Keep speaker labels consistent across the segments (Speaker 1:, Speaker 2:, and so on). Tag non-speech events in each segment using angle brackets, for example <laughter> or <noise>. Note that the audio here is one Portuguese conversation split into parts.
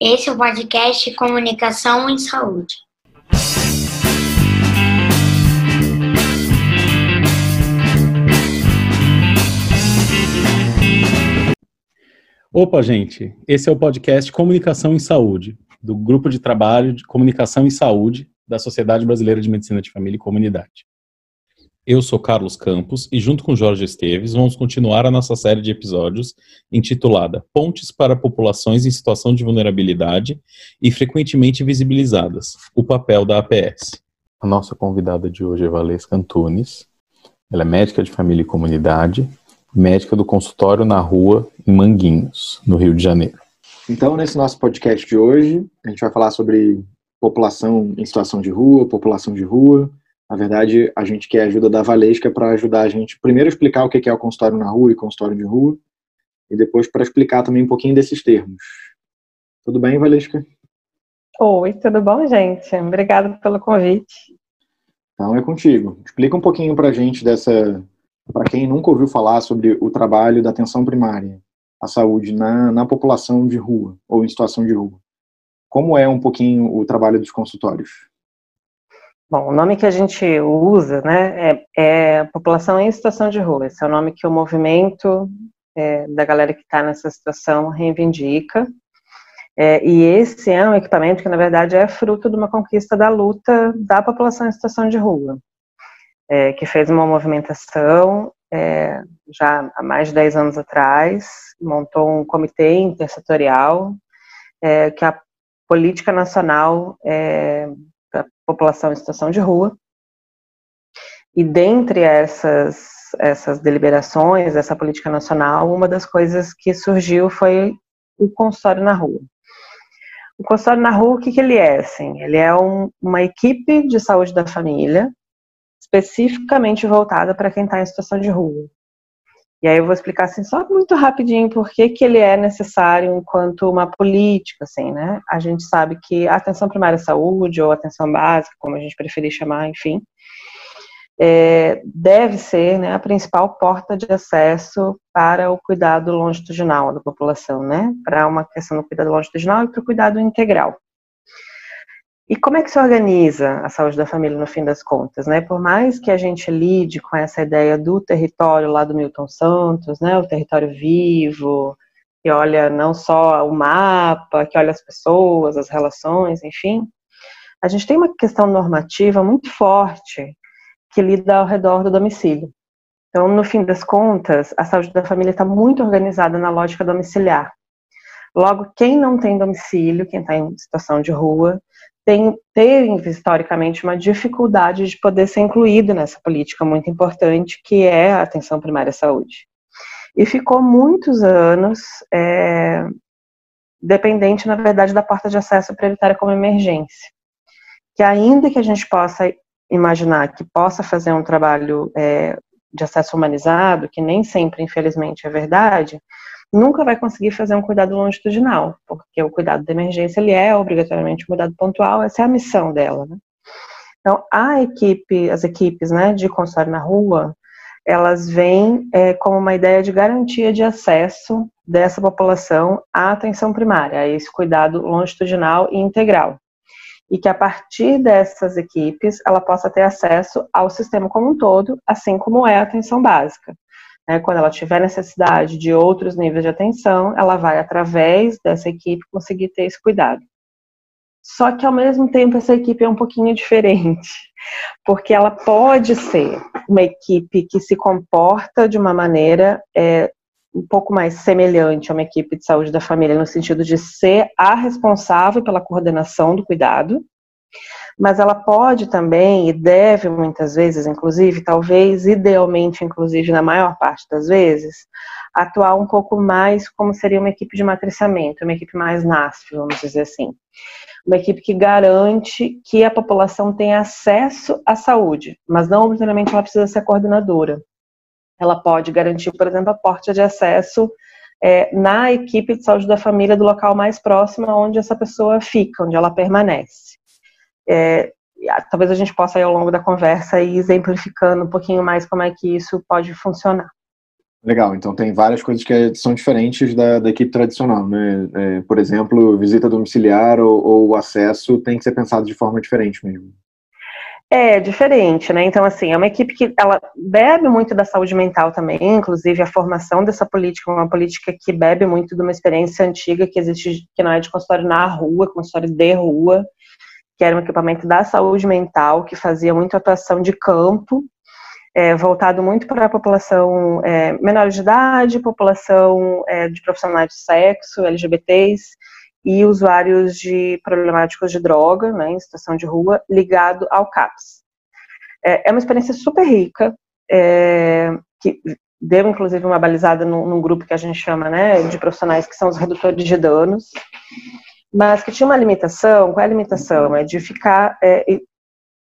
Speaker 1: Esse é o podcast Comunicação em Saúde.
Speaker 2: Opa, gente! Esse é o podcast Comunicação em Saúde, do Grupo de Trabalho de Comunicação em Saúde da Sociedade Brasileira de Medicina de Família e Comunidade. Eu sou Carlos Campos e, junto com Jorge Esteves, vamos continuar a nossa série de episódios intitulada Pontes para Populações em Situação de Vulnerabilidade e Frequentemente Visibilizadas O Papel da APS. A nossa convidada de hoje é Valesca Antunes. Ela é médica de família e comunidade, médica do consultório na rua, em Manguinhos, no Rio de Janeiro.
Speaker 3: Então, nesse nosso podcast de hoje, a gente vai falar sobre população em situação de rua, população de rua na verdade, a gente quer a ajuda da Valesca para ajudar a gente, primeiro, explicar o que é o consultório na rua e consultório de rua, e depois para explicar também um pouquinho desses termos. Tudo bem, Valesca?
Speaker 4: Oi, tudo bom, gente? Obrigada pelo convite.
Speaker 3: Então é contigo. Explica um pouquinho para a gente dessa, para quem nunca ouviu falar sobre o trabalho da atenção primária à saúde na, na população de rua ou em situação de rua. Como é um pouquinho o trabalho dos consultórios?
Speaker 4: Bom, o nome que a gente usa, né, é, é população em situação de rua. Esse é o nome que o movimento é, da galera que está nessa situação reivindica. É, e esse é um equipamento que, na verdade, é fruto de uma conquista da luta da população em situação de rua, é, que fez uma movimentação é, já há mais de 10 anos atrás, montou um comitê intersetorial, é, que a política nacional é, população em situação de rua. E dentre essas, essas deliberações, essa política nacional, uma das coisas que surgiu foi o consultório na rua. O consultório na rua, o que, que ele é? Assim, ele é um, uma equipe de saúde da família especificamente voltada para quem está em situação de rua. E aí eu vou explicar assim só muito rapidinho por que, que ele é necessário enquanto uma política, assim, né? A gente sabe que a atenção primária à saúde ou atenção básica, como a gente preferir chamar, enfim, é, deve ser né, a principal porta de acesso para o cuidado longitudinal da população, né? Para uma questão do cuidado longitudinal e para o cuidado integral. E como é que se organiza a saúde da família no fim das contas, né? Por mais que a gente lide com essa ideia do território lá do Milton Santos, né? O território vivo, que olha não só o mapa, que olha as pessoas, as relações, enfim, a gente tem uma questão normativa muito forte que lida ao redor do domicílio. Então, no fim das contas, a saúde da família está muito organizada na lógica domiciliar. Logo, quem não tem domicílio, quem está em situação de rua, tem, tem historicamente uma dificuldade de poder ser incluído nessa política muito importante que é a atenção primária à saúde. E ficou muitos anos é, dependente, na verdade, da porta de acesso prioritária como emergência. Que ainda que a gente possa imaginar que possa fazer um trabalho é, de acesso humanizado, que nem sempre, infelizmente, é verdade, nunca vai conseguir fazer um cuidado longitudinal, porque o cuidado de emergência ele é obrigatoriamente um cuidado pontual, essa é a missão dela. Né? Então, a equipe, as equipes né, de consultório na rua, elas vêm é, como uma ideia de garantia de acesso dessa população à atenção primária, a esse cuidado longitudinal e integral. E que a partir dessas equipes ela possa ter acesso ao sistema como um todo, assim como é a atenção básica. Né, quando ela tiver necessidade de outros níveis de atenção, ela vai, através dessa equipe, conseguir ter esse cuidado. Só que, ao mesmo tempo, essa equipe é um pouquinho diferente, <laughs> porque ela pode ser uma equipe que se comporta de uma maneira é, um pouco mais semelhante a uma equipe de saúde da família, no sentido de ser a responsável pela coordenação do cuidado, mas ela pode também e deve muitas vezes, inclusive, talvez idealmente, inclusive na maior parte das vezes, atuar um pouco mais como seria uma equipe de matriciamento, uma equipe mais NASF, vamos dizer assim. Uma equipe que garante que a população tenha acesso à saúde, mas não obrigatoriamente ela precisa ser coordenadora. Ela pode garantir, por exemplo, a porta de acesso é, na equipe de saúde da família do local mais próximo onde essa pessoa fica, onde ela permanece. É, talvez a gente possa, aí, ao longo da conversa, ir exemplificando um pouquinho mais como é que isso pode funcionar.
Speaker 3: Legal, então tem várias coisas que são diferentes da, da equipe tradicional, né? É, por exemplo, visita domiciliar ou, ou acesso tem que ser pensado de forma diferente mesmo.
Speaker 4: É diferente, né? Então, assim, é uma equipe que ela bebe muito da saúde mental também, inclusive a formação dessa política é uma política que bebe muito de uma experiência antiga que existe, que não é de consultório na rua, consultório de rua, que era um equipamento da saúde mental, que fazia muito atuação de campo, é, voltado muito para a população é, menor de idade, população é, de profissionais de sexo, LGBTs e usuários de problemáticos de droga, né, em situação de rua, ligado ao CAPS. É, é uma experiência super rica, é, que deu inclusive uma balizada num, num, grupo que a gente chama né, de profissionais que são os redutores de danos, mas que tinha uma limitação, qual é a limitação? É de ficar é,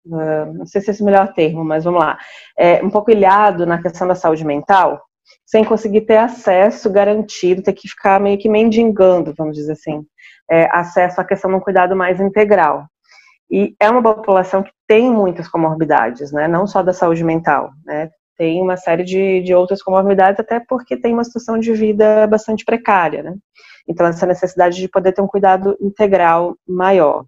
Speaker 4: uh, não sei se é esse o melhor termo, mas vamos lá, é, um pouco ilhado na questão da saúde mental, sem conseguir ter acesso garantido, ter que ficar meio que mendigando, vamos dizer assim, é, acesso à questão de um cuidado mais integral. E é uma população que tem muitas comorbidades, né, não só da saúde mental, né, tem uma série de, de outras comorbidades, até porque tem uma situação de vida bastante precária, né? Então, essa necessidade de poder ter um cuidado integral maior.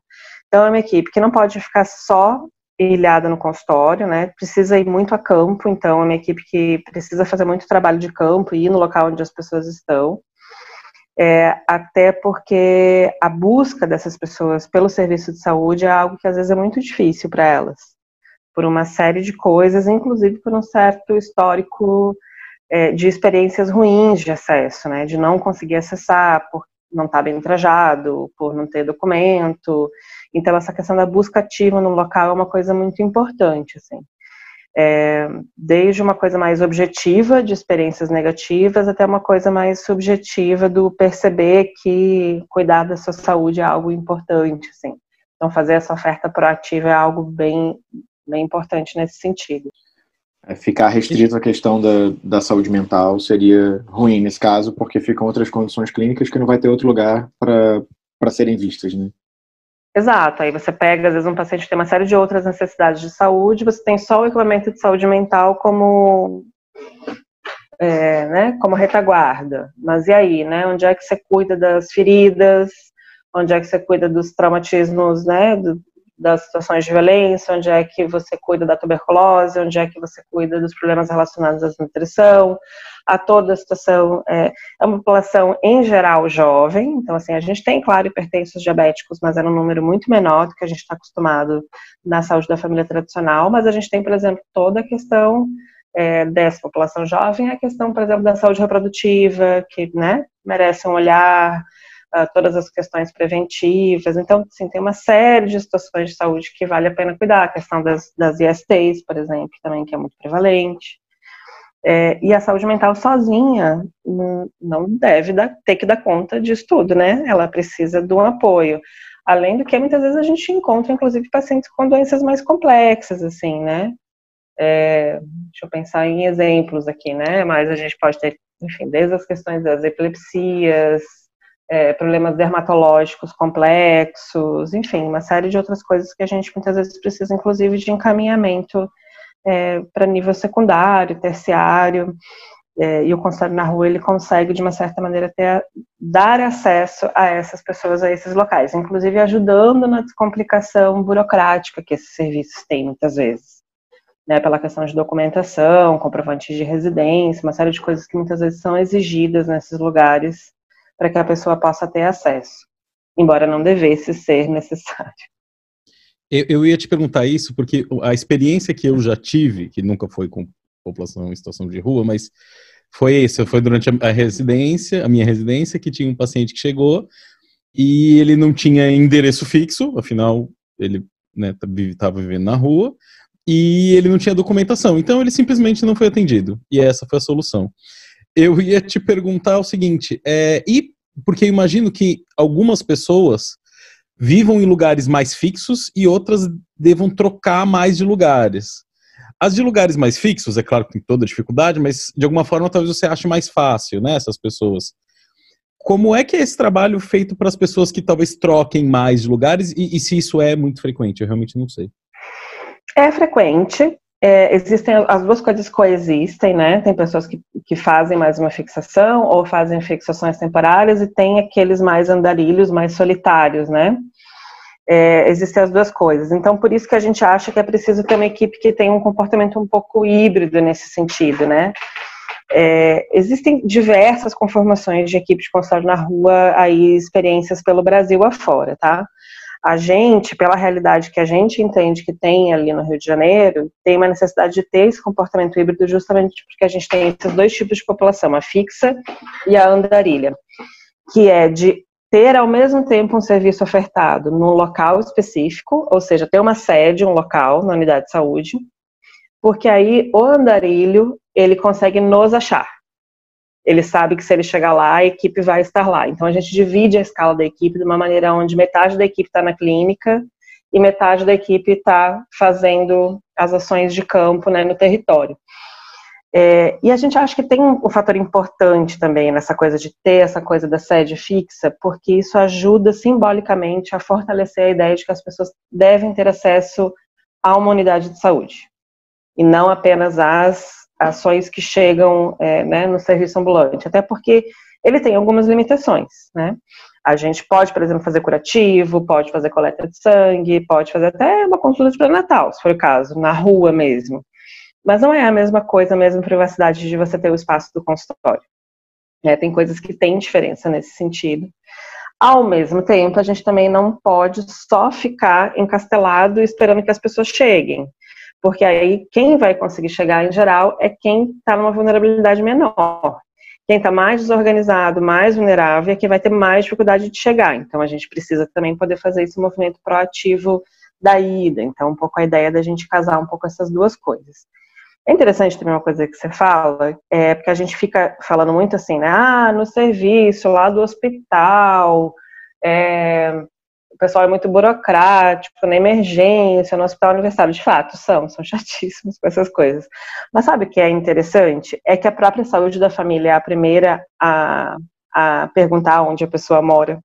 Speaker 4: Então, é uma equipe que não pode ficar só ilhada no consultório, né? Precisa ir muito a campo, então é uma equipe que precisa fazer muito trabalho de campo e ir no local onde as pessoas estão. É, até porque a busca dessas pessoas pelo serviço de saúde é algo que às vezes é muito difícil para elas, por uma série de coisas, inclusive por um certo histórico é, de experiências ruins de acesso, né? De não conseguir acessar por não estar tá bem trajado, por não ter documento, então, essa questão da busca ativa no local é uma coisa muito importante, assim. É, desde uma coisa mais objetiva de experiências negativas até uma coisa mais subjetiva do perceber que cuidar da sua saúde é algo importante, assim. Então, fazer essa oferta proativa é algo bem, bem importante nesse sentido.
Speaker 3: É, ficar restrito à questão da, da saúde mental seria ruim nesse caso, porque ficam outras condições clínicas que não vai ter outro lugar para serem vistas, né?
Speaker 4: Exato, aí você pega, às vezes, um paciente que tem uma série de outras necessidades de saúde, você tem só o equipamento de saúde mental como, é, né, como retaguarda. Mas e aí, né? Onde é que você cuida das feridas? Onde é que você cuida dos traumatismos, né? Do, das situações de violência, onde é que você cuida da tuberculose, onde é que você cuida dos problemas relacionados à nutrição, a toda a situação, é, é uma população em geral jovem, então assim, a gente tem, claro, hipertensos diabéticos, mas é um número muito menor do que a gente está acostumado na saúde da família tradicional, mas a gente tem, por exemplo, toda a questão é, dessa população jovem, a questão, por exemplo, da saúde reprodutiva, que, né, merece um olhar, uh, todas as questões preventivas. Então, sim, tem uma série de situações de saúde que vale a pena cuidar. A questão das, das ISTs, por exemplo, também, que é muito prevalente. É, e a saúde mental sozinha não deve dar, ter que dar conta disso tudo, né? Ela precisa de um apoio. Além do que, muitas vezes a gente encontra, inclusive, pacientes com doenças mais complexas, assim, né? É, deixa eu pensar em exemplos aqui, né? Mas a gente pode ter, enfim, desde as questões das epilepsias, é, problemas dermatológicos complexos, enfim, uma série de outras coisas que a gente muitas vezes precisa, inclusive, de encaminhamento é, para nível secundário, terciário, é, e o consultório na rua ele consegue, de uma certa maneira, ter, dar acesso a essas pessoas, a esses locais, inclusive ajudando na descomplicação burocrática que esses serviços têm muitas vezes. Né, pela questão de documentação, comprovantes de residência, uma série de coisas que muitas vezes são exigidas nesses lugares para que a pessoa possa ter acesso, embora não devesse ser necessário.
Speaker 2: Eu, eu, ia te perguntar isso porque a experiência que eu já tive, que nunca foi com população em situação de rua, mas foi isso, foi durante a, residência, a minha residência, que tinha um paciente que chegou e ele não tinha endereço fixo, afinal ele estava né, vivendo na rua, e ele não tinha documentação, então ele simplesmente não foi atendido. E essa foi a solução eu ia te perguntar o seguinte, é, e porque imagino que algumas pessoas vivam em lugares mais fixos e outras devam trocar mais de lugares. As de lugares mais fixos, é claro que tem toda dificuldade, mas de alguma forma talvez você ache mais fácil, né, essas pessoas. Como é que é esse trabalho feito para as pessoas que talvez troquem mais de lugares e, e se isso é muito frequente? Eu realmente não sei.
Speaker 4: É frequente, é, existem as duas coisas coexistem, né? Tem pessoas que, que fazem mais uma fixação ou fazem fixações temporárias e tem aqueles mais andarilhos, mais solitários, né? É, existem as duas coisas. Então, por isso que a gente acha que é preciso ter uma equipe que tenha um comportamento um pouco híbrido nesse sentido, né? É, existem diversas conformações de equipe de consultório na rua, aí experiências pelo Brasil afora, tá? A gente, pela realidade que a gente entende que tem ali no Rio de Janeiro, tem uma necessidade de ter esse comportamento híbrido justamente porque a gente tem esses dois tipos de população, a fixa e a andarilha, que é de ter ao mesmo tempo um serviço ofertado num local específico, ou seja, ter uma sede, um local na unidade de saúde, porque aí o andarilho, ele consegue nos achar ele sabe que se ele chegar lá, a equipe vai estar lá. Então a gente divide a escala da equipe de uma maneira onde metade da equipe está na clínica e metade da equipe está fazendo as ações de campo né, no território. É, e a gente acha que tem um, um, fator importante também nessa coisa de ter essa coisa da sede fixa, porque isso ajuda simbolicamente a fortalecer a ideia de que as pessoas devem ter acesso a uma unidade de saúde e não apenas às ações que chegam é, né, no serviço ambulante, até porque ele tem algumas limitações, né? A gente pode, por exemplo, fazer curativo, pode fazer coleta de sangue, pode fazer até uma consulta de pré-natal, se for o caso, na rua mesmo. Mas não é a mesma coisa, a mesma privacidade de você ter o espaço do consultório. É, tem coisas que têm diferença nesse sentido. Ao mesmo tempo, a gente também não pode só ficar encastelado esperando que as pessoas cheguem porque aí quem vai conseguir chegar em geral é quem está numa vulnerabilidade menor. Quem está mais desorganizado, mais vulnerável, é quem vai ter mais dificuldade de chegar. Então a gente precisa também poder fazer esse movimento proativo da ida. Então, um pouco a ideia da gente casar um pouco essas duas coisas. É interessante também uma coisa que você fala, é porque a gente fica falando muito assim, né? Ah, no serviço lá do hospital, é, pessoal é muito burocrático, na emergência, no hospital universitário. De fato, são, são <laughs> chatíssimos com essas coisas. Mas sabe o que é interessante? É que a própria saúde da família é a primeira a, a perguntar onde a pessoa mora.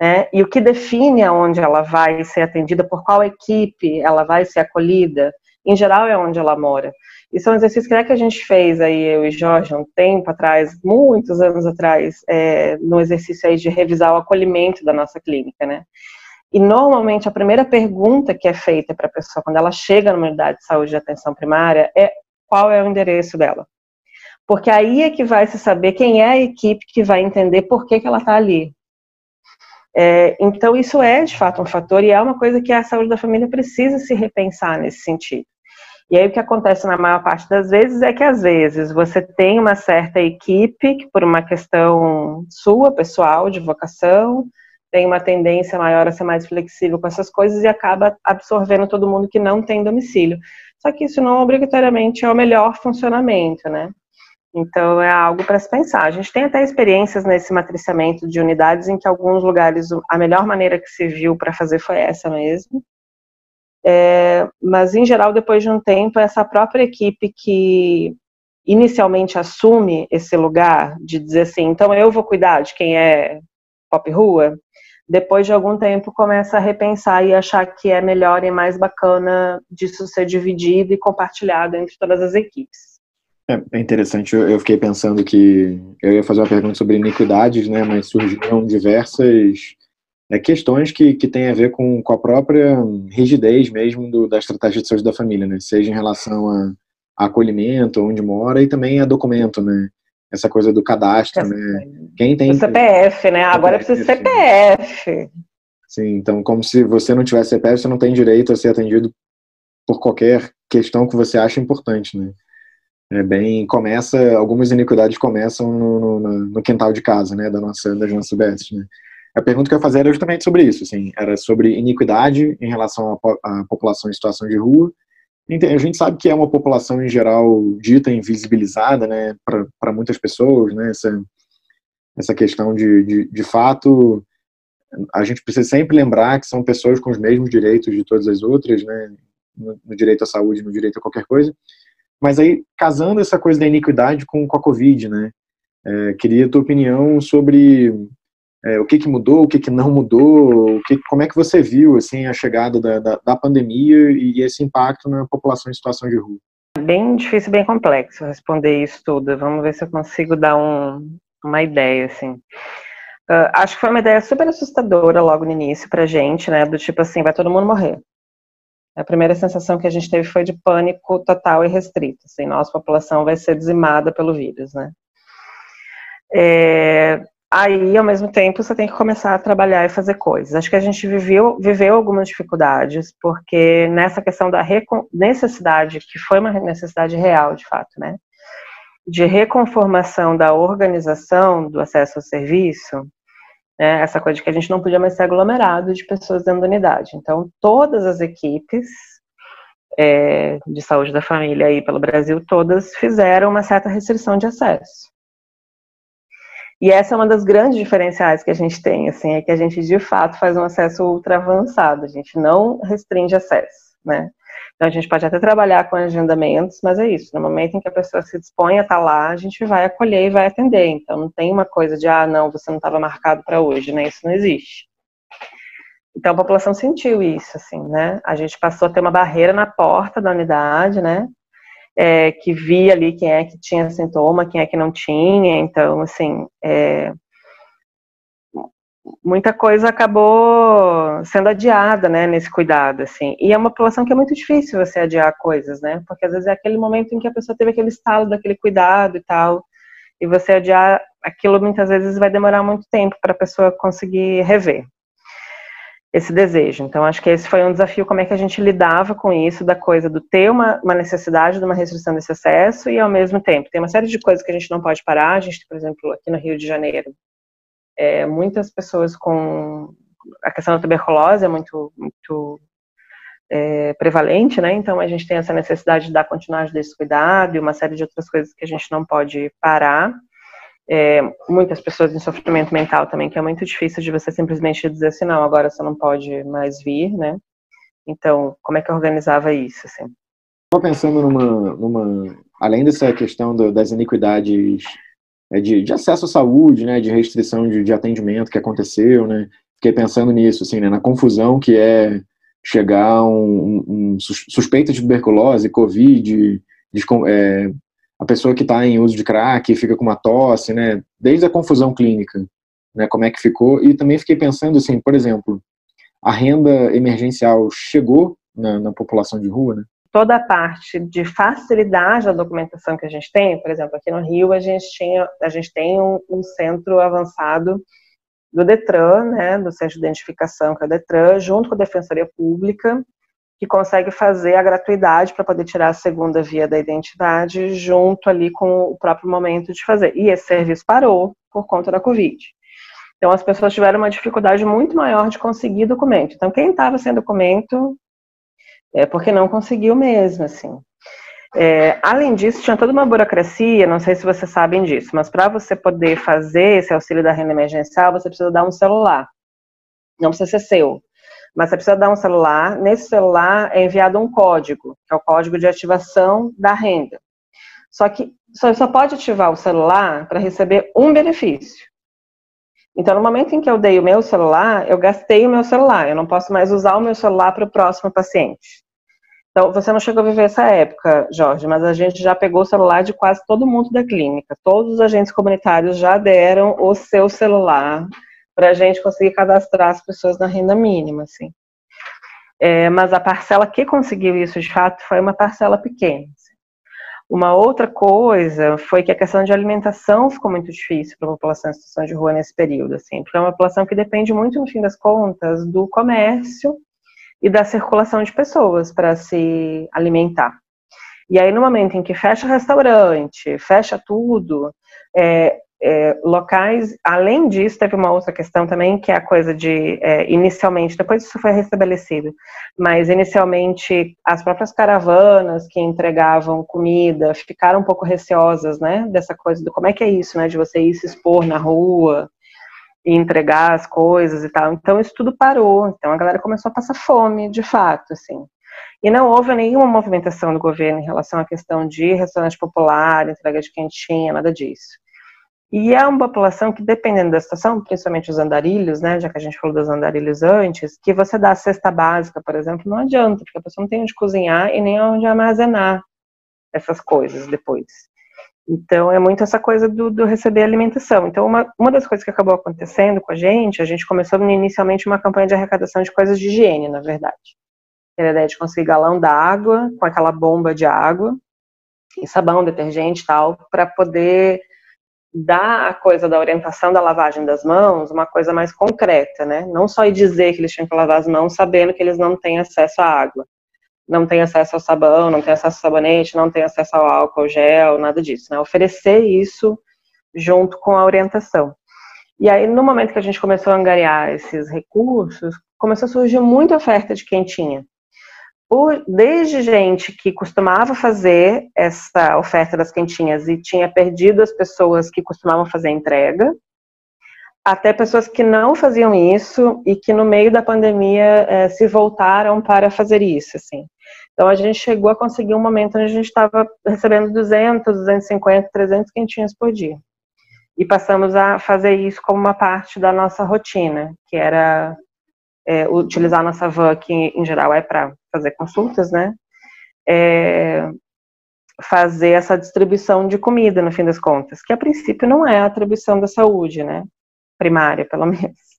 Speaker 4: Né? E o que define aonde ela vai ser atendida, por qual equipe ela vai ser acolhida, em geral é onde ela mora. Isso é um exercício que, é que a gente fez aí, eu e Jorge, um tempo atrás, muitos anos atrás, é, no exercício aí de revisar o acolhimento da nossa clínica, né? E normalmente a primeira pergunta que é feita para a pessoa quando ela chega numa unidade de saúde de atenção primária é qual é o endereço dela. Porque aí é que vai se saber quem é a equipe que vai entender por que, que ela está ali. É, então, isso é de fato um fator e é uma coisa que a saúde da família precisa se repensar nesse sentido. E aí o que acontece na maior parte das vezes é que às vezes você tem uma certa equipe que por uma questão sua, pessoal, de vocação, tem uma tendência maior a ser mais flexível com essas coisas e acaba absorvendo todo mundo que não tem domicílio. Só que isso não obrigatoriamente é o melhor funcionamento, né? Então é algo para se pensar. A gente tem até experiências nesse matriciamento de unidades em que alguns lugares a melhor maneira que se viu para fazer foi essa mesmo. É, mas, em geral, depois de um tempo, essa própria equipe que inicialmente assume esse lugar de dizer assim, então eu vou cuidar de quem é pop rua, depois de algum tempo começa a repensar e achar que é melhor e mais bacana disso ser dividido e compartilhado entre todas as equipes.
Speaker 3: É, é interessante, eu, fiquei pensando que eu ia fazer uma pergunta sobre iniquidades, né, mas surgiram diversas é, questões que, que têm a ver com, com a própria rigidez mesmo do, da estratégia de saúde da família, né? Seja em relação a, a acolhimento, onde mora, e também a documento, né? Essa coisa do cadastro, né?
Speaker 4: Quem tem... O CPF, né? Agora precisa CPF.
Speaker 3: Sim, então como se você não tivesse CPF, você não tem direito a ser atendido por qualquer questão que você acha importante, né? É bem, começa, algumas iniquidades começam no, no, no quintal de casa, né, da nossa, das nossas UBS, né? A pergunta que eu ia fazer era justamente sobre isso, assim, era sobre iniquidade em relação à, população em situação de rua. A gente sabe que é uma população em geral dita invisibilizada, né, para muitas pessoas, né, essa, essa questão de, de, de fato, a gente precisa sempre lembrar que são pessoas com os mesmos direitos de todas as outras, né, no, no direito à saúde, no direito a qualquer coisa. Mas aí, casando essa coisa da iniquidade com, com a Covid, né, é, queria a tua opinião sobre é, o que, que mudou, o que, que não mudou, o que, como é que você viu assim a chegada da, da, da pandemia e esse impacto na população em situação de rua?
Speaker 4: Bem difícil, bem complexo responder isso tudo. Vamos ver se eu consigo dar um, uma ideia, assim. Uh, acho que foi uma ideia super assustadora logo no início pra gente, né? Do tipo assim, vai todo mundo morrer. A primeira sensação que a gente teve foi de pânico total e restrito. Assim, nossa população vai ser dizimada pelo vírus, né? É, aí, ao mesmo tempo, você tem que começar a trabalhar e fazer coisas. Acho que a gente viveu, viveu algumas dificuldades, porque nessa questão da necessidade, que foi uma necessidade real, de fato, né? De reconformação da organização do acesso ao serviço, né, essa coisa de que a gente não podia mais ser aglomerado de pessoas dentro da unidade. Então, todas as equipes é, de saúde da família aí pelo Brasil, todas fizeram uma certa restrição de acesso. E essa é uma das grandes diferenciais que a gente tem, assim, é que a gente de fato faz um acesso ultra avançado, a gente não restringe acesso, né? Então a gente pode até trabalhar com agendamentos, mas é isso, no momento em que a pessoa se dispõe a estar lá, a gente vai acolher e vai atender. Então não tem uma coisa de, ah, não, você não estava marcado para hoje, né? Isso não existe. Então a população sentiu isso, assim, né? A gente passou a ter uma barreira na porta da unidade, né? É, que via ali quem é que tinha sintoma, quem é que não tinha, então, assim, é, muita coisa acabou sendo adiada, né, nesse cuidado, assim, e é uma população que é muito difícil você adiar coisas, né, porque às vezes é aquele momento em que a pessoa teve aquele estalo daquele cuidado e tal, e você adiar aquilo muitas vezes vai demorar muito tempo para a pessoa conseguir rever esse desejo. Então, acho que esse foi um desafio, como é que a gente lidava com isso, da coisa do ter uma, uma necessidade de uma restrição desse acesso e, ao mesmo tempo, tem uma série de coisas que a gente não pode parar. A gente, por exemplo, aqui no Rio de Janeiro, é, muitas pessoas com a questão da tuberculose é muito, muito é, prevalente, né? Então, a gente tem essa necessidade de dar continuidade desse cuidado e uma série de outras coisas que a gente não pode parar é, muitas pessoas em sofrimento mental também, que é muito difícil de você simplesmente dizer assim, não, agora você não pode mais vir, né? Então, como é que eu organizava isso, assim?
Speaker 3: Estou pensando numa, numa, além dessa questão do, das iniquidades é, de, de, acesso à saúde, né, de restrição de, de, atendimento que aconteceu, né? Fiquei pensando nisso, assim, né, na confusão que é chegar um, um suspeito de tuberculose, covid, de, é, a pessoa que está em uso de crack fica com uma tosse, né? Desde a confusão clínica, né? Como é que ficou? E também fiquei pensando assim, por exemplo, a renda emergencial chegou na, na população de rua, né?
Speaker 4: Toda a parte de facilidade da documentação que a gente tem, por exemplo, aqui no Rio a gente tinha, a gente tem um, um centro avançado do Detran, né, do Centro de Identificação, que é o Detran, junto com a Defensoria Pública, que consegue fazer a gratuidade para poder tirar a segunda via da identidade junto ali com o próprio momento de fazer. E esse serviço parou por conta da Covid. Então as pessoas tiveram uma dificuldade muito maior de conseguir documento. Então quem estava sem documento é porque não conseguiu mesmo, assim. É, além disso, tinha toda uma burocracia, não sei se vocês sabem disso, mas para você poder fazer esse auxílio da renda emergencial, você precisa dar um celular. Não precisa ser seu mas você precisa dar um celular. Nesse celular é enviado um código, que é o código de ativação da renda. Só que você só pode ativar o celular para receber um benefício. Então, no momento em que eu dei o meu celular, eu gastei o meu celular. Eu não posso mais usar o meu celular para o próximo paciente. Então, você não chegou a viver essa época, Jorge, mas a gente já pegou o celular de quase todo mundo da clínica. Todos os agentes comunitários já deram o seu celular para a gente conseguir cadastrar as pessoas na renda mínima, assim. É, mas a parcela que conseguiu isso de fato foi uma parcela pequena. Assim. Uma outra coisa foi que a questão de alimentação ficou muito difícil para a população em situação de rua nesse período, assim, porque é uma população que depende muito, no fim das contas, do comércio e da circulação de pessoas para se alimentar. E aí, no momento em que fecha restaurante, fecha tudo, é, é, locais, além disso, teve uma outra questão também, que é a coisa de, é, inicialmente, depois isso foi restabelecido, mas inicialmente as próprias caravanas que entregavam comida ficaram um pouco receosas, né, dessa coisa do como é que é isso, né, de você ir se expor na rua e entregar as coisas e tal. Então isso tudo parou, então a galera começou a passar fome, de fato, assim. E não houve nenhuma movimentação do governo em relação à questão de restaurante popular, entrega de quentinha, nada disso. E é uma população que, dependendo da situação, principalmente os andarilhos, né, já que a gente falou dos andarilhos antes, que você dá a cesta básica, por exemplo, não adianta, porque a pessoa não tem onde cozinhar e nem onde armazenar essas coisas depois. Então, é muito essa coisa do, do, receber alimentação. Então, uma, uma das coisas que acabou acontecendo com a gente, a gente começou inicialmente uma campanha de arrecadação de coisas de higiene, na verdade. Era a ideia de conseguir galão d'água, com aquela bomba de água, e sabão, detergente e tal, para poder dar a coisa da orientação da lavagem das mãos uma coisa mais concreta, né? Não só ir dizer que eles tinham que lavar as mãos sabendo que eles não têm acesso à água não tem acesso ao sabão, não tem acesso ao sabonete, não tem acesso ao álcool, gel, nada disso, né? Oferecer isso junto com a orientação. E aí, no momento que a gente começou a angariar esses recursos, começou a surgir muita oferta de quentinha. Por, desde gente que costumava fazer essa oferta das quentinhas e tinha perdido as pessoas que costumavam fazer a entrega, até pessoas que não faziam isso e que no meio da pandemia é, se voltaram para fazer isso, assim. Então a gente chegou a conseguir um momento onde a gente estava recebendo 200, 250, 300 quentinhos por dia. E passamos a fazer isso como uma parte da nossa rotina, que era é, utilizar a nossa van, que em geral é para fazer consultas, né? É, fazer essa distribuição de comida, no fim das contas, que a princípio não é a atribuição da saúde, né? Primária, pelo <laughs> menos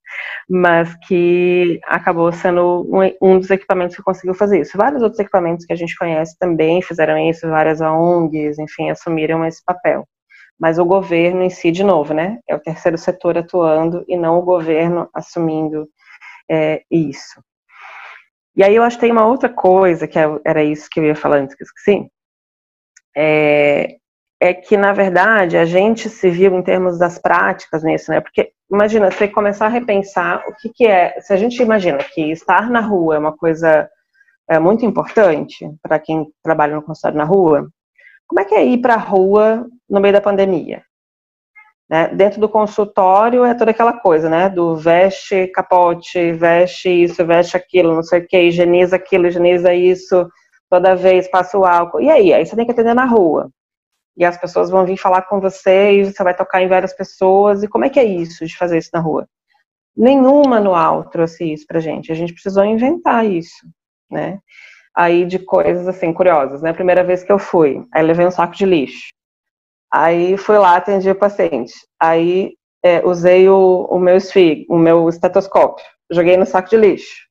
Speaker 4: mas que acabou sendo um, dos equipamentos que conseguiu fazer isso. Vários outros equipamentos que a gente conhece também fizeram isso, várias ONGs, enfim, assumiram esse papel. Mas o governo em si, de novo, né, é o terceiro setor atuando e não o governo assumindo é, isso. E aí eu acho que tem uma outra coisa, que é, era isso que eu ia falar antes que eu esqueci, é, é que, na verdade, a gente se viu em termos das práticas nisso, né? Porque, imagina, você começar a repensar o que, que é. Se a gente imagina que estar na rua é uma coisa é, muito importante para quem trabalha no consultório na rua, como é que é ir para a rua no meio da pandemia? Né? Dentro do consultório é toda aquela coisa, né? Do veste capote, veste isso, veste aquilo, não sei o que, higieniza aquilo, higieniza isso, toda vez passa o álcool. E aí? Aí você tem que atender na rua e as pessoas vão vir falar com você e você vai tocar em várias pessoas. E como é que é isso de fazer isso na rua? Nenhum manual trouxe isso pra gente. A gente precisou inventar isso, né? Aí de coisas assim curiosas, né? Primeira vez que eu fui, aí levei um saco de lixo. Aí fui lá atendi o paciente. Aí é, usei o, o meu esfig, o meu estetoscópio, joguei no saco de lixo.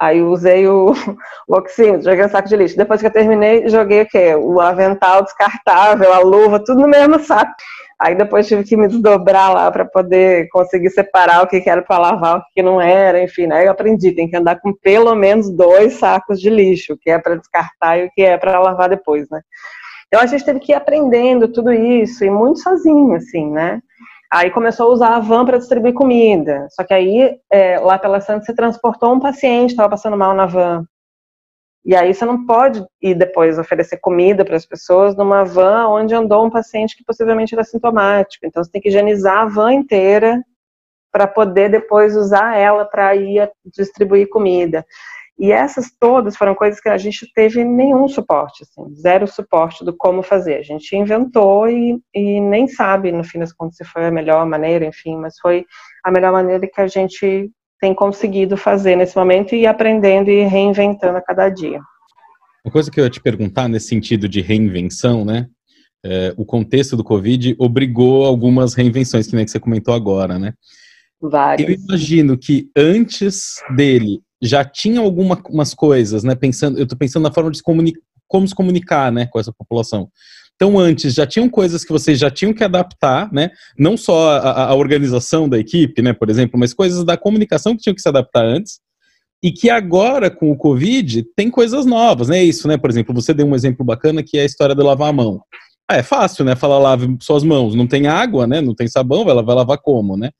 Speaker 4: Aí usei o, <laughs> o oxímetro, joguei no saco de lixo. Depois que eu terminei, joguei o quê? O avental descartável, a luva, tudo no mesmo saco. Aí depois tive que me desdobrar lá para poder conseguir separar o que, era para lavar, o que não era, enfim. Aí eu aprendi, tem que andar com pelo menos dois sacos de lixo, o que é para descartar e o que é para lavar depois, né? Então a gente teve que ir aprendendo tudo isso, e muito sozinho, assim, né? Aí começou a usar a van para distribuir comida. Só que aí, é, lá pela Santa, você transportou um paciente, estava passando mal na van. E aí você não pode ir depois oferecer comida para as pessoas numa van onde andou um paciente que possivelmente era sintomático. Então você tem que higienizar a van inteira para poder depois usar ela para ir distribuir comida. E essas todas foram coisas que a gente teve nenhum suporte, assim, zero suporte do como fazer. A gente inventou e, e nem sabe, no fim das contas, se foi a melhor maneira, enfim, mas foi a melhor maneira que a gente tem conseguido fazer nesse momento e aprendendo e reinventando a cada dia.
Speaker 2: Uma coisa que eu ia te perguntar nesse sentido de reinvenção, né? É, o contexto do Covid obrigou algumas reinvenções, que nem que você comentou agora, né?
Speaker 4: Várias.
Speaker 2: Eu imagino que antes dele já tinha algumas coisas, né? Pensando, eu estou pensando na forma de se comunicar, como se comunicar, né, com essa população. Então, antes já tinham coisas que vocês já tinham que adaptar, né? Não só a, a organização da equipe, né, por exemplo, mas coisas da comunicação que tinham que se adaptar antes. E que agora, com o Covid, tem coisas novas, né? Isso, né? Por exemplo, você deu um exemplo bacana que é a história de lavar a mão. Ah, é fácil, né? Falar lave suas mãos. Não tem água, né? Não tem sabão, vai lavar, vai lavar como, né?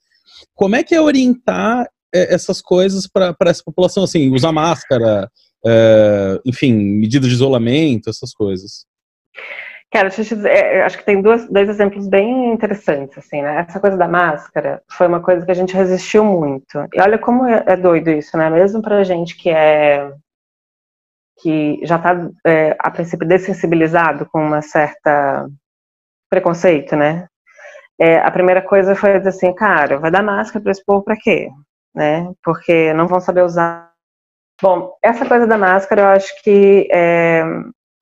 Speaker 2: Como é que é orientar essas coisas para essa população, assim, usar máscara, é, enfim, medidas de isolamento, essas coisas?
Speaker 4: Cara, dizer, é, acho que tem duas, dois exemplos bem interessantes, assim, né? Essa coisa da máscara foi uma coisa que a gente resistiu muito. E olha como é, é doido isso, né? Mesmo pra gente que é que já está, é, a princípio, dessensibilizado com uma certa preconceito, né? é, a primeira coisa foi assim, cara, vai dar máscara para esse povo para quê? Né? Porque não vão saber usar. Bom, essa coisa da máscara eu acho que é,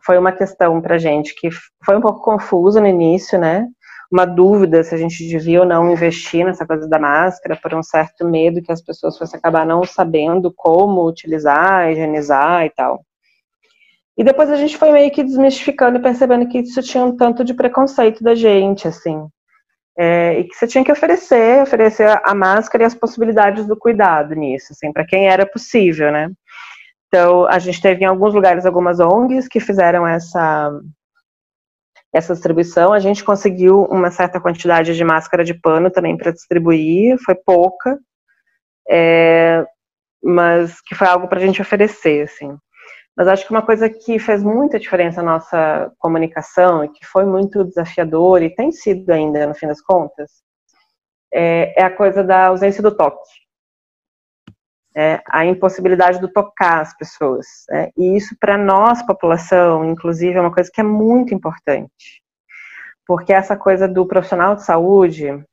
Speaker 4: foi uma questão para gente que foi um pouco confusa no início, né? Uma dúvida se a gente devia ou não investir nessa coisa da máscara, por um certo medo que as pessoas fossem acabar não sabendo como utilizar, higienizar e tal. E depois a gente foi meio que desmistificando e percebendo que isso tinha um tanto de preconceito da gente, assim é, e que você tinha que oferecer, oferecer a máscara e as possibilidades do cuidado nisso, assim, para quem era possível, né? Então, a gente teve em alguns lugares algumas ONGs que fizeram essa essa distribuição. A gente conseguiu uma certa quantidade de máscara de pano também para distribuir, foi pouca, é, mas que foi algo para a gente oferecer, assim. Mas acho que uma coisa que fez muita diferença na nossa comunicação e que foi muito desafiador e tem sido ainda, no fim das contas, é, é a coisa da ausência do toque. É, a impossibilidade do tocar as pessoas. Né? E isso, para nós, população, inclusive, é uma coisa que é muito importante. Porque essa coisa do profissional de saúde,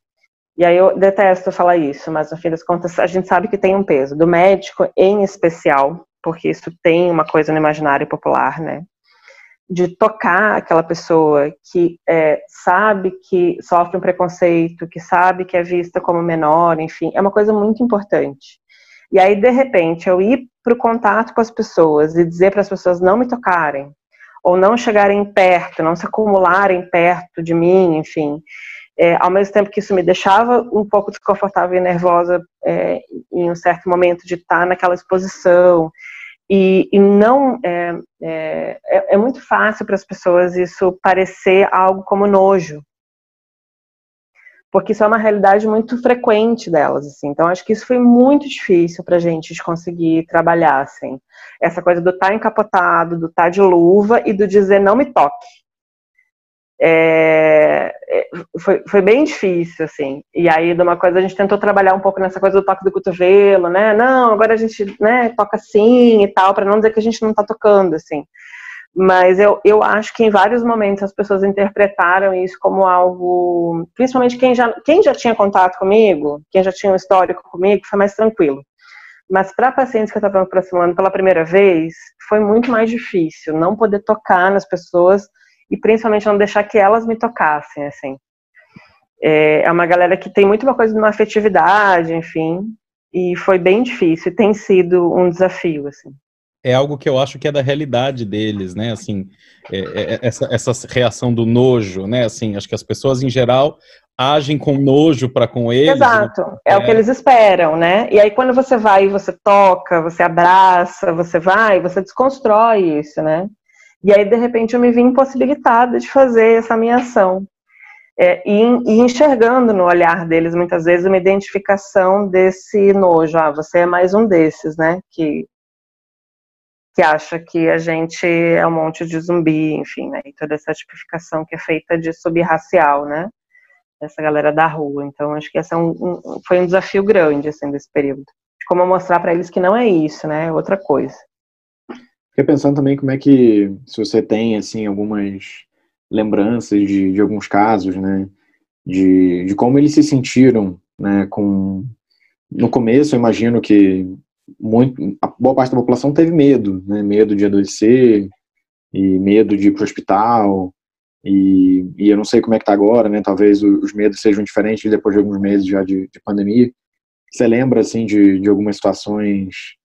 Speaker 4: e aí eu detesto falar isso, mas no fim das contas a gente sabe que tem um peso, do médico em especial, porque isso tem uma coisa no imaginário popular, né? De tocar aquela pessoa que é, sabe que sofre um preconceito, que sabe que é vista como menor, enfim, é uma coisa muito importante. E aí, de repente, eu ir para o contato com as pessoas e dizer para as pessoas não me tocarem, ou não chegarem perto, não se acumularem perto de mim, enfim, é, ao mesmo tempo que isso me deixava um pouco desconfortável e nervosa é, em um certo momento de estar naquela exposição e, e não é, é, é, é muito fácil para as pessoas isso parecer algo como nojo, porque isso é uma realidade muito frequente delas, assim. Então, acho que isso foi muito difícil para a gente conseguir trabalhar, assim. Essa coisa do estar tá encapotado, do estar tá de luva e do dizer não me toque. É, é, foi, foi bem difícil, assim. E aí, de uma coisa, a gente tentou trabalhar um pouco nessa coisa do toque do cotovelo, né? Não, agora a gente né, toca assim e tal, para não dizer que a gente não tá tocando, assim. Mas eu, eu acho que em vários momentos as pessoas interpretaram isso como algo. Principalmente quem já, quem já tinha contato comigo, quem já tinha um histórico comigo, foi mais tranquilo. Mas para pacientes que eu estava aproximando pela primeira vez, foi muito mais difícil não poder tocar nas pessoas e principalmente não deixar que elas me tocassem, assim. É, é uma galera que tem muito uma coisa de uma afetividade, enfim, e foi bem difícil, e tem sido um desafio, assim.
Speaker 2: É algo que eu acho que é da realidade deles, né, assim, é, é, é essa, essa reação do nojo, né, assim, acho que as pessoas em geral agem com nojo para com eles.
Speaker 4: Né? Exato, né? é, o que eles esperam, né? E aí quando você vai e você toca, você abraça, você vai, você desconstrói isso, né? E aí, de repente, eu me vi impossibilitada de fazer essa minha ação. É, e, e, enxergando no olhar deles, muitas vezes, uma identificação desse nojo. Ah, você é mais um desses, né? Que, que acha que a gente é um monte de zumbi, enfim, né? E toda essa tipificação que é feita de subracial, né? Essa galera da rua. Então, acho que esse é um, um, foi um desafio grande, assim, desse período. De como mostrar para eles que não é isso, né? É outra coisa.
Speaker 3: Fiquei pensando também como é que, se você tem, assim, algumas lembranças de, de alguns casos, né, de, de como eles se sentiram, né, com... No começo, eu imagino que muito, a boa parte da população teve medo, né, medo de adoecer e medo de ir para o hospital, e, e, eu não sei como é que tá agora, né, talvez os medos sejam diferentes depois de alguns meses já de, de pandemia. Você lembra, assim, de, de algumas situações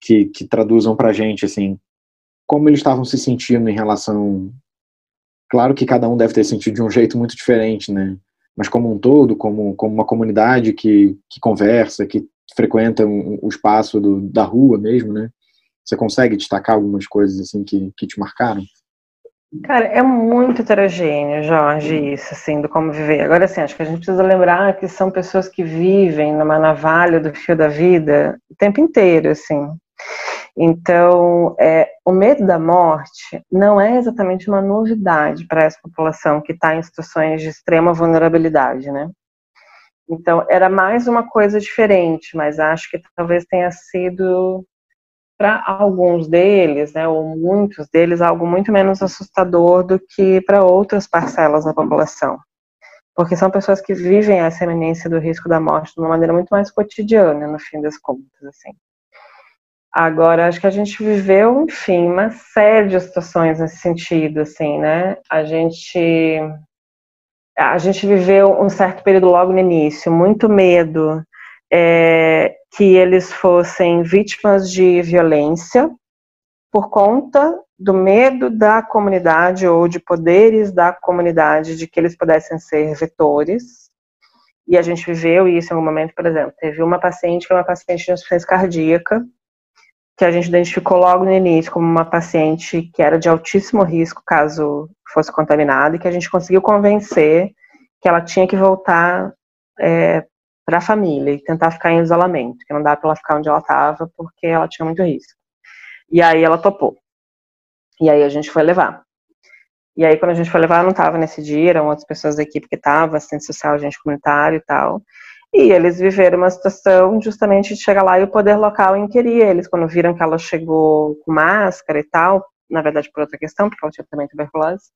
Speaker 3: que, que traduzam para a gente, assim, como eles estavam se sentindo em relação. Claro que cada um deve ter sentido de um jeito muito diferente, né? Mas como um todo, como, como uma comunidade que, que conversa, que frequenta o espaço do, da rua mesmo, né? Você consegue destacar algumas coisas assim que, que te marcaram?
Speaker 4: Cara, é muito heterogêneo, Jorge, isso, assim, do como viver. Agora, assim, acho que a gente precisa lembrar que são pessoas que vivem numa navalha do fio da vida o tempo inteiro, assim. Então, é, o medo da morte não é exatamente uma novidade para essa população que está em situações de extrema vulnerabilidade, né? Então, era mais uma coisa diferente, mas acho que talvez tenha sido para alguns deles, né, ou muitos deles, algo muito menos assustador do que para outras parcelas da população. porque são pessoas que vivem essa eminência do risco da morte de uma maneira muito mais cotidiana, no fim das contas, assim. Agora, acho que a gente viveu, enfim, uma série de situações nesse sentido, assim, né? A gente, a gente viveu um certo período logo no início, muito medo é, que eles fossem vítimas de violência por conta do medo da comunidade ou de poderes da comunidade de que eles pudessem ser vetores. E a gente viveu isso em algum momento, por exemplo, teve uma paciente que é uma paciente de insuficiência cardíaca, que a gente identificou logo no início como uma paciente que era de altíssimo risco caso fosse contaminada, e que a gente conseguiu convencer que ela tinha que voltar é, para a família e tentar ficar em isolamento, que não dá para ela ficar onde ela estava porque ela tinha muito risco. E aí ela topou. E aí a gente foi levar. E aí quando a gente foi levar, não estava nesse dia, eram outras pessoas da equipe que estavam, assistente social, gente comunitário e tal. E eles viveram uma situação justamente de chegar lá e o poder local inquirir eles, quando viram que ela chegou com máscara e tal, na verdade por outra questão, porque ela tinha também tuberculose,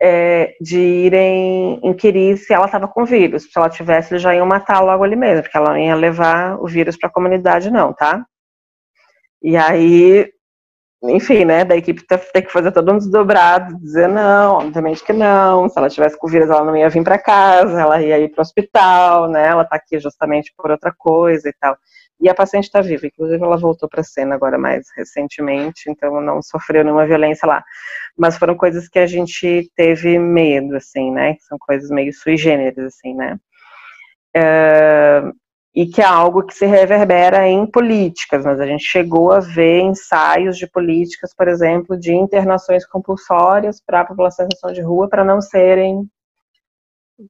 Speaker 4: é, de irem inquirir se ela estava com vírus. Se ela tivesse, eles já iam matar logo ali mesmo, porque ela não ia levar o vírus para a comunidade não, tá? E aí enfim, né, da equipe ter que fazer todo um desdobrado, dizer não, obviamente que não, se ela tivesse com vírus ela não ia vir para casa, ela ia ir para o hospital, né, ela está aqui justamente por outra coisa e tal. E a paciente está viva, inclusive ela voltou para a cena agora mais recentemente, então não sofreu nenhuma violência lá. Mas foram coisas que a gente teve medo, assim, né, que são coisas meio sui generis, assim, né. Uh, e que é algo que se reverbera em políticas, mas a gente chegou a ver ensaios de políticas, por exemplo, de internações compulsórias para a população em situação de rua para não serem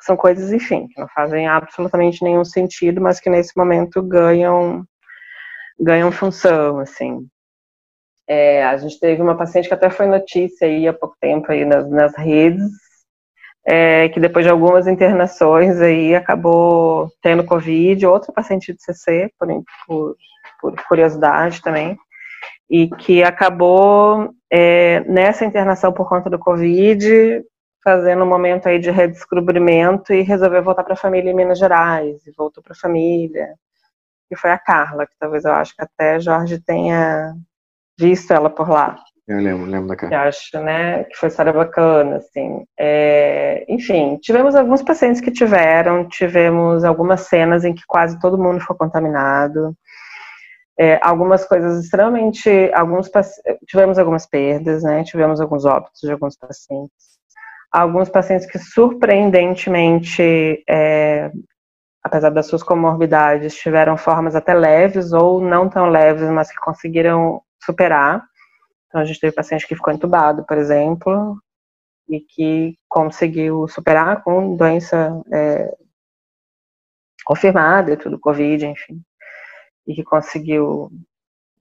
Speaker 4: são coisas, enfim, que não fazem absolutamente nenhum sentido, mas que nesse momento ganham ganham função, assim. É, a gente teve uma paciente que até foi notícia aí há pouco tempo aí nas, nas redes, é, que depois de algumas internações aí acabou tendo Covid, outra paciente de CC, por, por, por curiosidade também, e que acabou é, nessa internação por conta do Covid, fazendo um momento aí de redescobrimento e resolveu voltar para a família em Minas Gerais, e voltou para a família, que foi a Carla, que talvez eu acho que até Jorge tenha visto ela por lá.
Speaker 3: Eu lembro, lembro da cara.
Speaker 4: Acho, né, que foi história bacana, assim. É, enfim, tivemos alguns pacientes que tiveram, tivemos algumas cenas em que quase todo mundo foi contaminado. É, algumas coisas extremamente, alguns tivemos algumas perdas, né, tivemos alguns óbitos de alguns pacientes. Alguns pacientes que surpreendentemente, é, apesar das suas comorbidades, tiveram formas até leves ou não tão leves, mas que conseguiram superar. Então, a gente teve paciente que ficou entubado, por exemplo, e que conseguiu superar com doença é, confirmada e tudo, Covid, enfim, e que conseguiu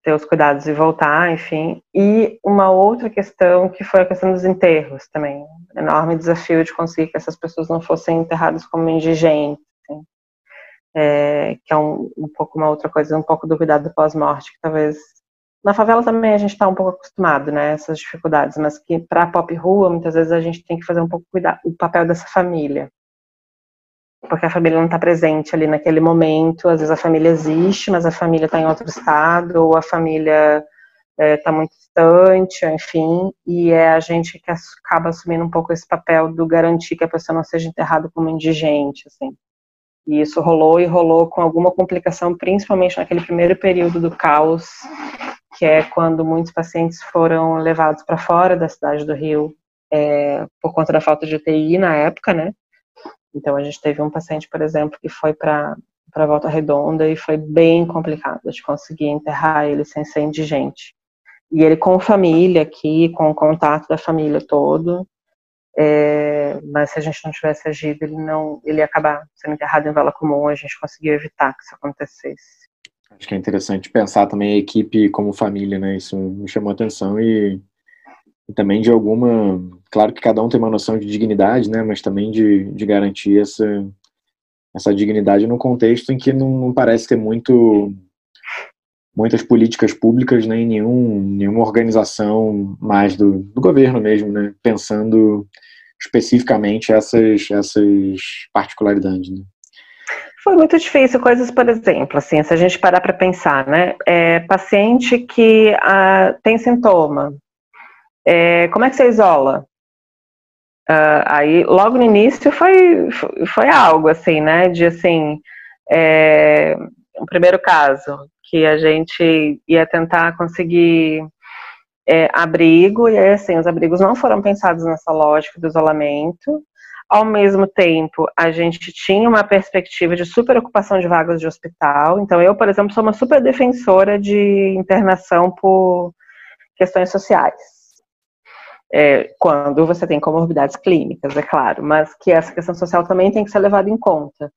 Speaker 4: ter os cuidados e voltar, enfim. E uma outra questão que foi a questão dos enterros também. Enorme desafio de conseguir que essas pessoas não fossem enterradas como indigentes, assim. é, que é um, um pouco uma outra coisa, um pouco do cuidado pós-morte, que talvez na favela também a gente está um pouco acostumado, né, essas dificuldades, mas que para pop rua muitas vezes a gente tem que fazer um pouco cuidar o papel dessa família, porque a família não está presente ali naquele momento. Às vezes a família existe, mas a família está em outro estado ou a família está é, muito distante, enfim, e é a gente que acaba assumindo um pouco esse papel do garantir que a pessoa não seja enterrada como indigente, assim. E isso rolou e rolou com alguma complicação, principalmente naquele primeiro período do caos que é quando muitos pacientes foram levados para fora da cidade do Rio é, por conta da falta de UTI na época, né? Então a gente teve um paciente, por exemplo, que foi para para Volta Redonda e foi bem complicado de conseguir enterrar ele sem ser indigente. E ele com família aqui, com o contato da família todo, é, mas se a gente não tivesse agido, ele não, ele ia acabar sendo enterrado em vala comum. A gente conseguiu evitar que isso acontecesse.
Speaker 3: Acho que é interessante pensar também a equipe como família, né? Isso me chamou a atenção e, e, também de alguma. Claro que cada um tem uma noção de dignidade, né? Mas também de, de garantir essa, essa dignidade num contexto em que não, não parece ter muito muitas políticas públicas nem nenhum, nenhuma organização mais do, do governo mesmo, né? Pensando especificamente essas, essas particularidades. Né?
Speaker 4: Foi muito difícil, coisas, por exemplo, assim, se a gente parar para pensar, né? É, paciente que ah, tem sintoma, é, como é que você isola? Uh, aí, logo no início, foi, foi algo, assim, né? De, assim, é, o primeiro caso, que a gente ia tentar conseguir é, abrigo, e aí, assim, os abrigos não foram pensados nessa lógica do isolamento. Ao mesmo tempo, a gente tinha uma perspectiva de superocupação de vagas de hospital. Então, eu, por exemplo, sou uma super defensora de internação por questões sociais. É, quando você tem comorbidades clínicas, é claro, mas que essa questão social também tem que ser levada em conta.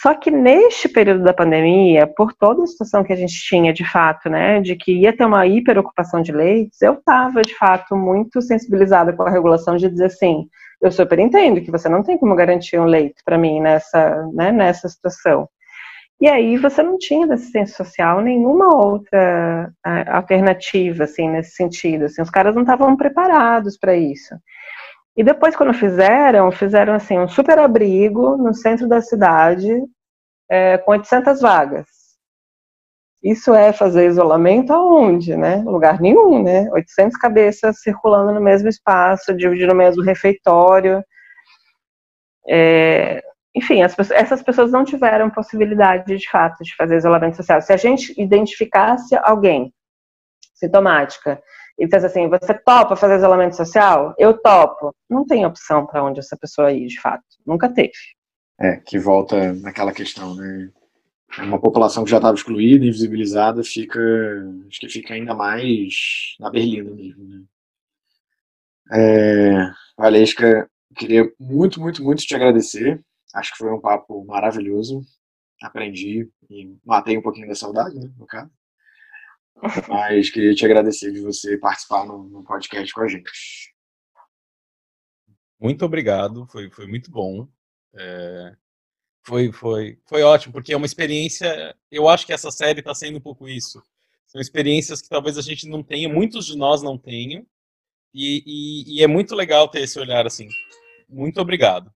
Speaker 4: Só que neste período da pandemia, por toda a situação que a gente tinha de fato, né, de que ia ter uma hiperocupação de leitos, eu estava de fato muito sensibilizada com a regulação de dizer assim, eu super entendo que você não tem como garantir um leito para mim nessa, né, nessa situação. E aí você não tinha assistência social nenhuma outra alternativa, assim, nesse sentido. Assim, os caras não estavam preparados para isso. E depois, quando fizeram, fizeram assim um super abrigo no centro da cidade, é, com 800 vagas. Isso é fazer isolamento aonde, né? Lugar nenhum, né? 800 cabeças circulando no mesmo espaço, dividindo o mesmo refeitório. É, enfim, pessoas, essas pessoas não tiveram possibilidade, de fato, de fazer isolamento social. Se a gente identificasse alguém sintomática e dissesse assim, você topa fazer isolamento social? Eu topo. Não tem opção para onde essa pessoa ir, de fato. Nunca teve.
Speaker 3: É, que volta naquela questão, né? Uma população que já estava excluída, invisibilizada, fica, acho que fica ainda mais na berlina mesmo, né? É, Valesca, queria muito, muito, muito te agradecer. Acho que foi um papo maravilhoso. Aprendi e matei um pouquinho da saudade, né, no caso. Mas queria te agradecer de você participar no, no podcast com a gente.
Speaker 2: Muito obrigado, foi, foi muito bom. É, foi, foi, foi ótimo, porque é uma experiência. Eu acho que essa série está sendo um pouco isso. São experiências que talvez a gente não tenha, muitos de nós não tenham, e, e, e é muito legal ter esse olhar assim. Muito obrigado.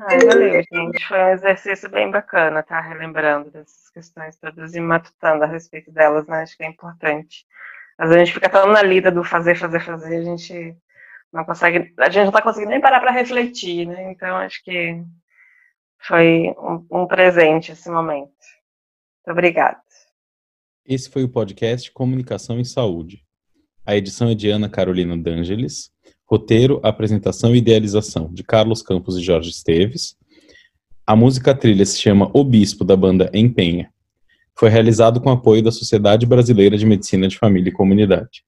Speaker 4: Ah, valeu, gente. Foi um exercício bem bacana, tá? Relembrando dessas questões todas e matutando a respeito delas, né? Acho que é importante. Às vezes a gente fica tão na lida do fazer, fazer, fazer, a gente não consegue, a gente não tá conseguindo nem parar para refletir, né? Então acho que foi um, um presente esse momento. Muito obrigada.
Speaker 2: Esse foi o podcast Comunicação e Saúde. A edição é de Ana Carolina D'Angelis. Roteiro, apresentação e idealização de Carlos Campos e Jorge Esteves. A música trilha se chama O Bispo, da banda Empenha. Foi realizado com apoio da Sociedade Brasileira de Medicina de Família e Comunidade.